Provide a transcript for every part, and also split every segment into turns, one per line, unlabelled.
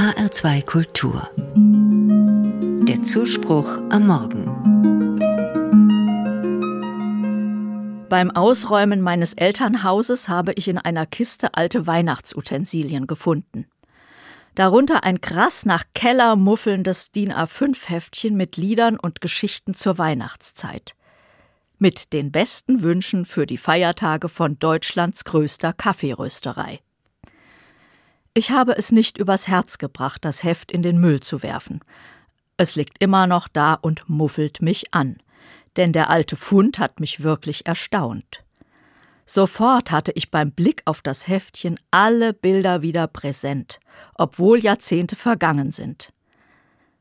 HR2 Kultur. Der Zuspruch am Morgen.
Beim Ausräumen meines Elternhauses habe ich in einer Kiste alte Weihnachtsutensilien gefunden. Darunter ein krass nach Keller muffelndes DIN A5-Heftchen mit Liedern und Geschichten zur Weihnachtszeit. Mit den besten Wünschen für die Feiertage von Deutschlands größter Kaffeerösterei. Ich habe es nicht übers Herz gebracht, das Heft in den Müll zu werfen. Es liegt immer noch da und muffelt mich an, denn der alte Fund hat mich wirklich erstaunt. Sofort hatte ich beim Blick auf das Heftchen alle Bilder wieder präsent, obwohl Jahrzehnte vergangen sind.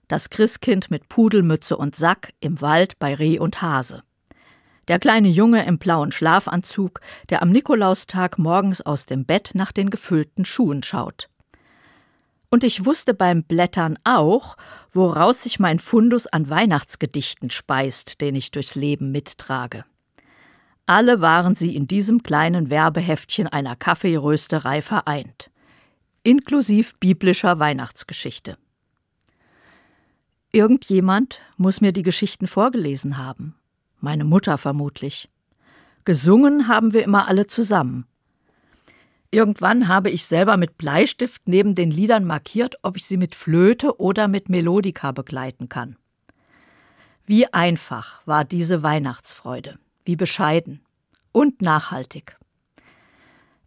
Das Christkind mit Pudelmütze und Sack im Wald bei Reh und Hase. Der kleine Junge im blauen Schlafanzug, der am Nikolaustag morgens aus dem Bett nach den gefüllten Schuhen schaut. Und ich wusste beim Blättern auch, woraus sich mein Fundus an Weihnachtsgedichten speist, den ich durchs Leben mittrage. Alle waren sie in diesem kleinen Werbeheftchen einer Kaffeerösterei vereint, inklusive biblischer Weihnachtsgeschichte. Irgendjemand muss mir die Geschichten vorgelesen haben, meine Mutter vermutlich. Gesungen haben wir immer alle zusammen. Irgendwann habe ich selber mit Bleistift neben den Liedern markiert, ob ich sie mit Flöte oder mit Melodika begleiten kann. Wie einfach war diese Weihnachtsfreude, wie bescheiden und nachhaltig.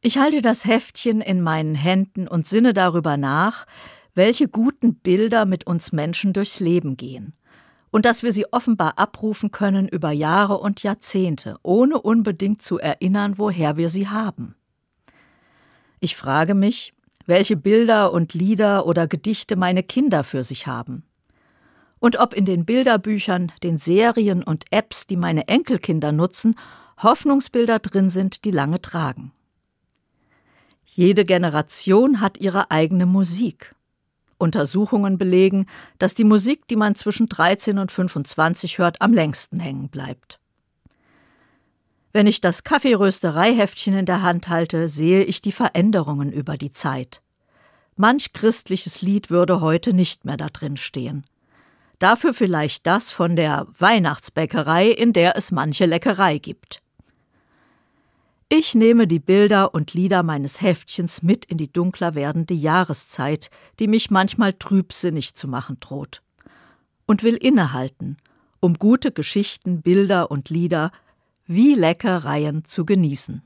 Ich halte das Heftchen in meinen Händen und sinne darüber nach, welche guten Bilder mit uns Menschen durchs Leben gehen und dass wir sie offenbar abrufen können über Jahre und Jahrzehnte, ohne unbedingt zu erinnern, woher wir sie haben. Ich frage mich, welche Bilder und Lieder oder Gedichte meine Kinder für sich haben. Und ob in den Bilderbüchern, den Serien und Apps, die meine Enkelkinder nutzen, Hoffnungsbilder drin sind, die lange tragen. Jede Generation hat ihre eigene Musik. Untersuchungen belegen, dass die Musik, die man zwischen 13 und 25 hört, am längsten hängen bleibt. Wenn ich das Kaffeeröstereiheftchen in der Hand halte, sehe ich die Veränderungen über die Zeit. Manch christliches Lied würde heute nicht mehr da drin stehen. Dafür vielleicht das von der Weihnachtsbäckerei, in der es manche Leckerei gibt. Ich nehme die Bilder und Lieder meines Heftchens mit in die dunkler werdende Jahreszeit, die mich manchmal trübsinnig zu machen droht. Und will innehalten, um gute Geschichten, Bilder und Lieder wie Leckereien zu genießen.